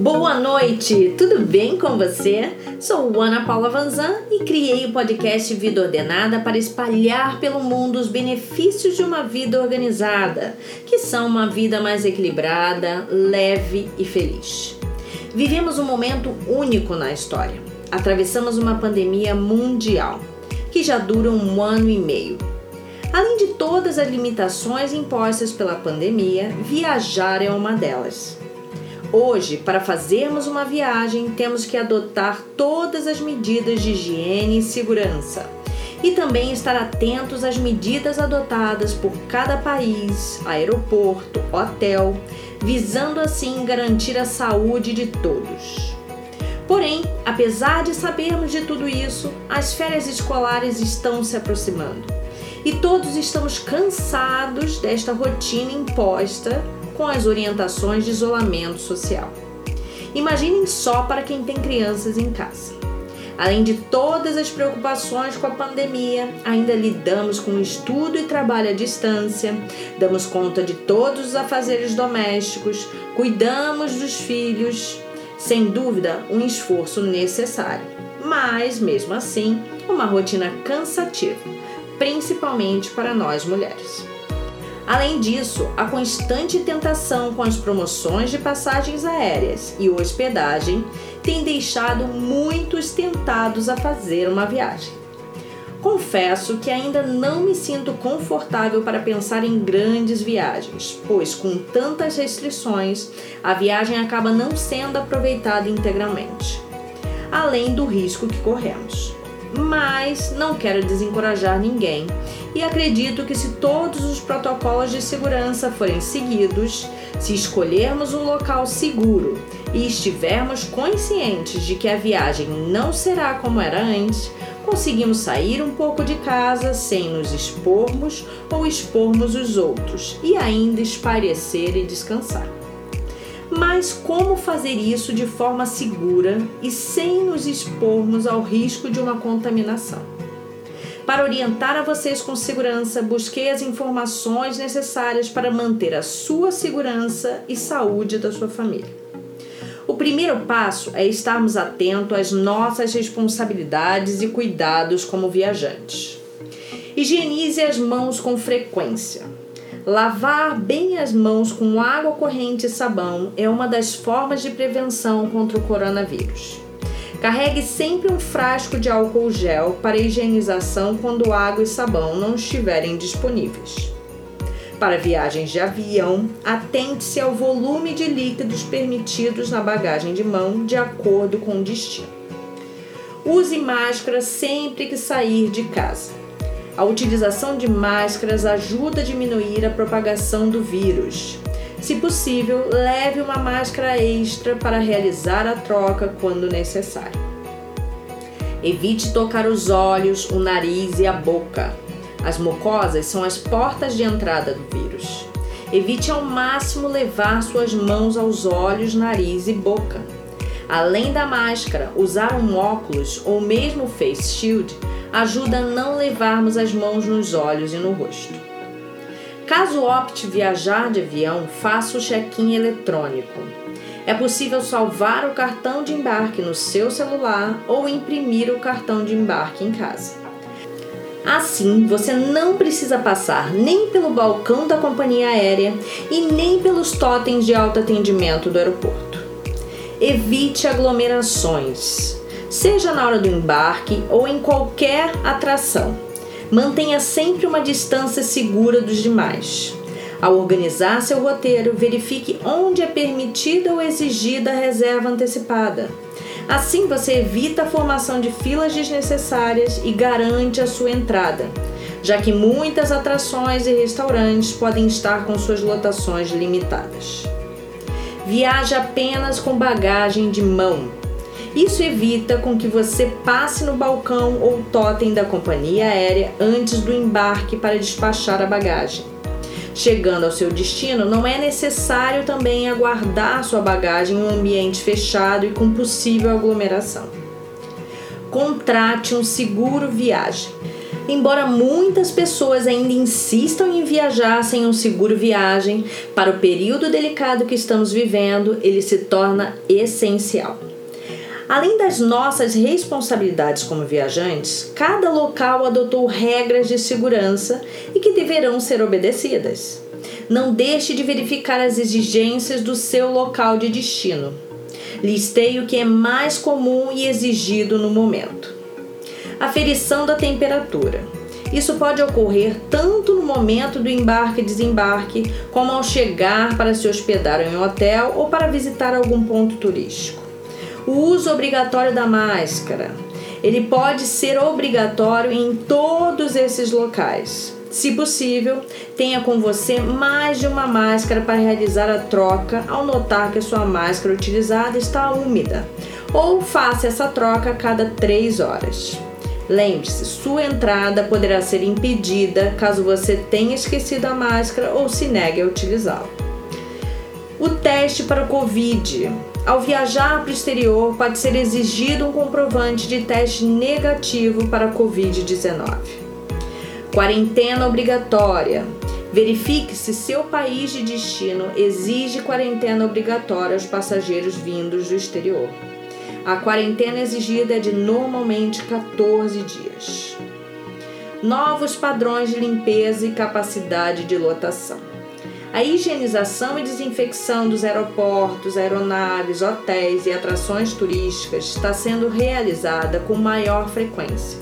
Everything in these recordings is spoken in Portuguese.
Boa noite, tudo bem com você? Sou Ana Paula Vanzan e criei o podcast Vida Ordenada para espalhar pelo mundo os benefícios de uma vida organizada, que são uma vida mais equilibrada, leve e feliz. Vivemos um momento único na história. Atravessamos uma pandemia mundial que já dura um ano e meio. Além de todas as limitações impostas pela pandemia, viajar é uma delas. Hoje, para fazermos uma viagem, temos que adotar todas as medidas de higiene e segurança. E também estar atentos às medidas adotadas por cada país, aeroporto, hotel, visando assim garantir a saúde de todos. Porém, apesar de sabermos de tudo isso, as férias escolares estão se aproximando e todos estamos cansados desta rotina imposta com as orientações de isolamento social. Imaginem só para quem tem crianças em casa. Além de todas as preocupações com a pandemia, ainda lidamos com estudo e trabalho à distância, damos conta de todos os afazeres domésticos, cuidamos dos filhos. Sem dúvida, um esforço necessário, mas mesmo assim, uma rotina cansativa, principalmente para nós mulheres. Além disso, a constante tentação com as promoções de passagens aéreas e hospedagem tem deixado muitos tentados a fazer uma viagem. Confesso que ainda não me sinto confortável para pensar em grandes viagens, pois com tantas restrições, a viagem acaba não sendo aproveitada integralmente, além do risco que corremos mas não quero desencorajar ninguém e acredito que se todos os protocolos de segurança forem seguidos, se escolhermos um local seguro e estivermos conscientes de que a viagem não será como era antes, conseguimos sair um pouco de casa sem nos expormos ou expormos os outros e ainda espairecer e descansar. Mas como fazer isso de forma segura e sem nos expormos ao risco de uma contaminação? Para orientar a vocês com segurança, busquei as informações necessárias para manter a sua segurança e saúde da sua família. O primeiro passo é estarmos atentos às nossas responsabilidades e cuidados como viajantes. Higienize as mãos com frequência. Lavar bem as mãos com água corrente e sabão é uma das formas de prevenção contra o coronavírus. Carregue sempre um frasco de álcool gel para higienização quando água e sabão não estiverem disponíveis. Para viagens de avião, atente-se ao volume de líquidos permitidos na bagagem de mão de acordo com o destino. Use máscara sempre que sair de casa. A utilização de máscaras ajuda a diminuir a propagação do vírus. Se possível, leve uma máscara extra para realizar a troca quando necessário. Evite tocar os olhos, o nariz e a boca. As mucosas são as portas de entrada do vírus. Evite ao máximo levar suas mãos aos olhos, nariz e boca. Além da máscara, usar um óculos ou mesmo face shield ajuda a não levarmos as mãos nos olhos e no rosto. Caso opte viajar de avião, faça o check-in eletrônico. É possível salvar o cartão de embarque no seu celular ou imprimir o cartão de embarque em casa. Assim, você não precisa passar nem pelo balcão da companhia aérea e nem pelos totens de autoatendimento do aeroporto. Evite aglomerações seja na hora do embarque ou em qualquer atração. Mantenha sempre uma distância segura dos demais. Ao organizar seu roteiro, verifique onde é permitida ou exigida a reserva antecipada. Assim você evita a formação de filas desnecessárias e garante a sua entrada, já que muitas atrações e restaurantes podem estar com suas lotações limitadas. Viaje apenas com bagagem de mão isso evita com que você passe no balcão ou totem da companhia aérea antes do embarque para despachar a bagagem. Chegando ao seu destino, não é necessário também aguardar sua bagagem em um ambiente fechado e com possível aglomeração. Contrate um seguro viagem. Embora muitas pessoas ainda insistam em viajar sem um seguro viagem, para o período delicado que estamos vivendo, ele se torna essencial. Além das nossas responsabilidades como viajantes, cada local adotou regras de segurança e que deverão ser obedecidas. Não deixe de verificar as exigências do seu local de destino. Listei o que é mais comum e exigido no momento. Aferição da temperatura. Isso pode ocorrer tanto no momento do embarque e desembarque, como ao chegar para se hospedar em um hotel ou para visitar algum ponto turístico. O uso obrigatório da máscara. Ele pode ser obrigatório em todos esses locais. Se possível, tenha com você mais de uma máscara para realizar a troca ao notar que a sua máscara utilizada está úmida, ou faça essa troca a cada 3 horas. Lembre-se, sua entrada poderá ser impedida caso você tenha esquecido a máscara ou se negue a utilizá-la. O teste para o Covid. Ao viajar para o exterior, pode ser exigido um comprovante de teste negativo para a Covid-19. Quarentena obrigatória. Verifique se seu país de destino exige quarentena obrigatória aos passageiros vindos do exterior. A quarentena exigida é de normalmente 14 dias. Novos padrões de limpeza e capacidade de lotação. A higienização e desinfecção dos aeroportos, aeronaves, hotéis e atrações turísticas está sendo realizada com maior frequência.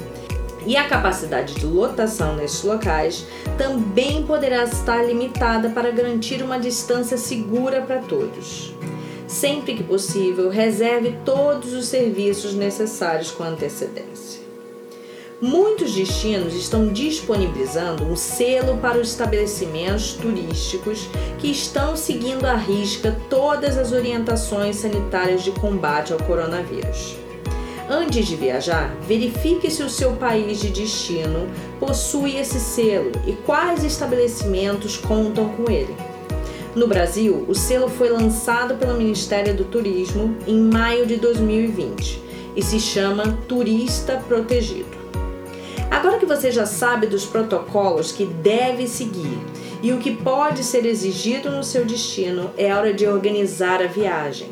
E a capacidade de lotação nesses locais também poderá estar limitada para garantir uma distância segura para todos. Sempre que possível, reserve todos os serviços necessários com antecedência. Muitos destinos estão disponibilizando um selo para os estabelecimentos turísticos que estão seguindo à risca todas as orientações sanitárias de combate ao coronavírus. Antes de viajar, verifique se o seu país de destino possui esse selo e quais estabelecimentos contam com ele. No Brasil, o selo foi lançado pelo Ministério do Turismo em maio de 2020 e se chama Turista Protegido. Agora que você já sabe dos protocolos que deve seguir e o que pode ser exigido no seu destino, é hora de organizar a viagem.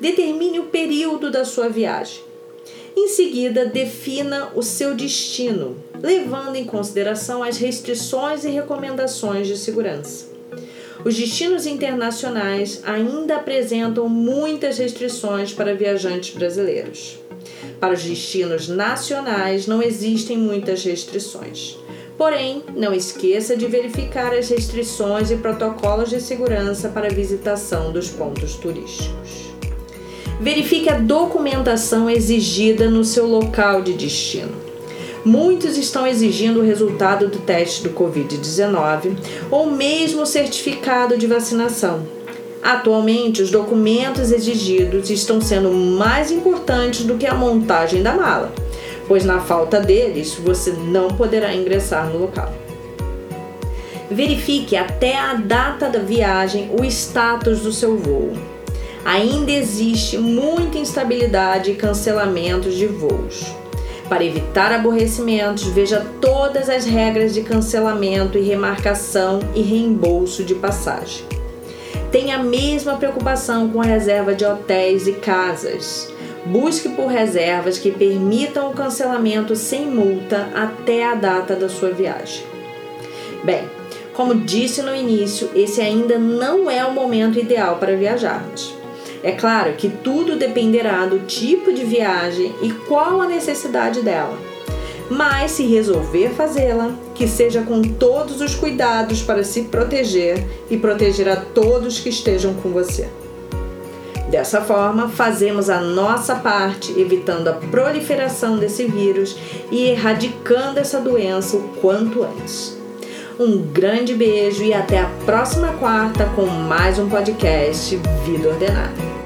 Determine o período da sua viagem. Em seguida, defina o seu destino, levando em consideração as restrições e recomendações de segurança. Os destinos internacionais ainda apresentam muitas restrições para viajantes brasileiros. Para os destinos nacionais não existem muitas restrições. Porém, não esqueça de verificar as restrições e protocolos de segurança para a visitação dos pontos turísticos. Verifique a documentação exigida no seu local de destino. Muitos estão exigindo o resultado do teste do Covid-19 ou mesmo o certificado de vacinação Atualmente, os documentos exigidos estão sendo mais importantes do que a montagem da mala, pois na falta deles você não poderá ingressar no local. Verifique até a data da viagem o status do seu voo. Ainda existe muita instabilidade e cancelamentos de voos. Para evitar aborrecimentos, veja todas as regras de cancelamento e remarcação e reembolso de passagem tem a mesma preocupação com a reserva de hotéis e casas. Busque por reservas que permitam o cancelamento sem multa até a data da sua viagem. Bem, como disse no início, esse ainda não é o momento ideal para viajarmos. É claro que tudo dependerá do tipo de viagem e qual a necessidade dela mas se resolver fazê-la, que seja com todos os cuidados para se proteger e proteger a todos que estejam com você. Dessa forma, fazemos a nossa parte, evitando a proliferação desse vírus e erradicando essa doença o quanto antes. Um grande beijo e até a próxima quarta com mais um podcast Vida Ordenada.